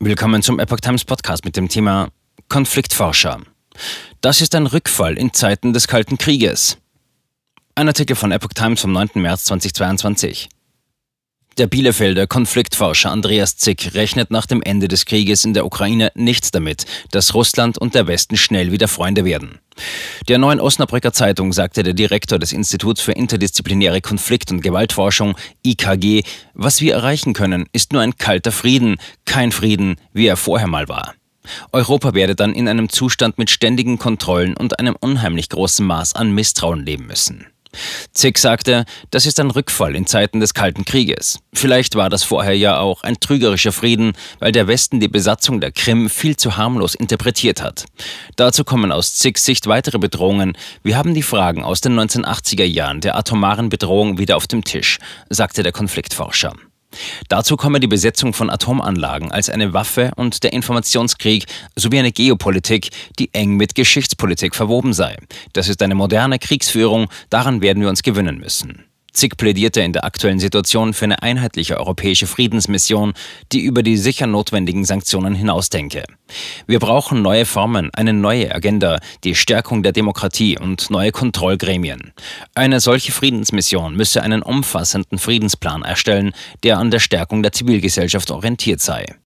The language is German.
Willkommen zum Epoch Times Podcast mit dem Thema Konfliktforscher. Das ist ein Rückfall in Zeiten des Kalten Krieges. Ein Artikel von Epoch Times vom 9. März 2022. Der Bielefelder Konfliktforscher Andreas Zick rechnet nach dem Ende des Krieges in der Ukraine nicht damit, dass Russland und der Westen schnell wieder Freunde werden. Der neuen Osnabrücker Zeitung sagte der Direktor des Instituts für interdisziplinäre Konflikt- und Gewaltforschung IKG, was wir erreichen können, ist nur ein kalter Frieden, kein Frieden, wie er vorher mal war. Europa werde dann in einem Zustand mit ständigen Kontrollen und einem unheimlich großen Maß an Misstrauen leben müssen. Zick sagte, das ist ein Rückfall in Zeiten des Kalten Krieges. Vielleicht war das vorher ja auch ein trügerischer Frieden, weil der Westen die Besatzung der Krim viel zu harmlos interpretiert hat. Dazu kommen aus Zicks Sicht weitere Bedrohungen. Wir haben die Fragen aus den 1980er Jahren der atomaren Bedrohung wieder auf dem Tisch, sagte der Konfliktforscher. Dazu komme die Besetzung von Atomanlagen als eine Waffe und der Informationskrieg sowie eine Geopolitik, die eng mit Geschichtspolitik verwoben sei. Das ist eine moderne Kriegsführung, daran werden wir uns gewöhnen müssen. Zick plädierte in der aktuellen Situation für eine einheitliche europäische Friedensmission, die über die sicher notwendigen Sanktionen hinausdenke. Wir brauchen neue Formen, eine neue Agenda, die Stärkung der Demokratie und neue Kontrollgremien. Eine solche Friedensmission müsse einen umfassenden Friedensplan erstellen, der an der Stärkung der Zivilgesellschaft orientiert sei.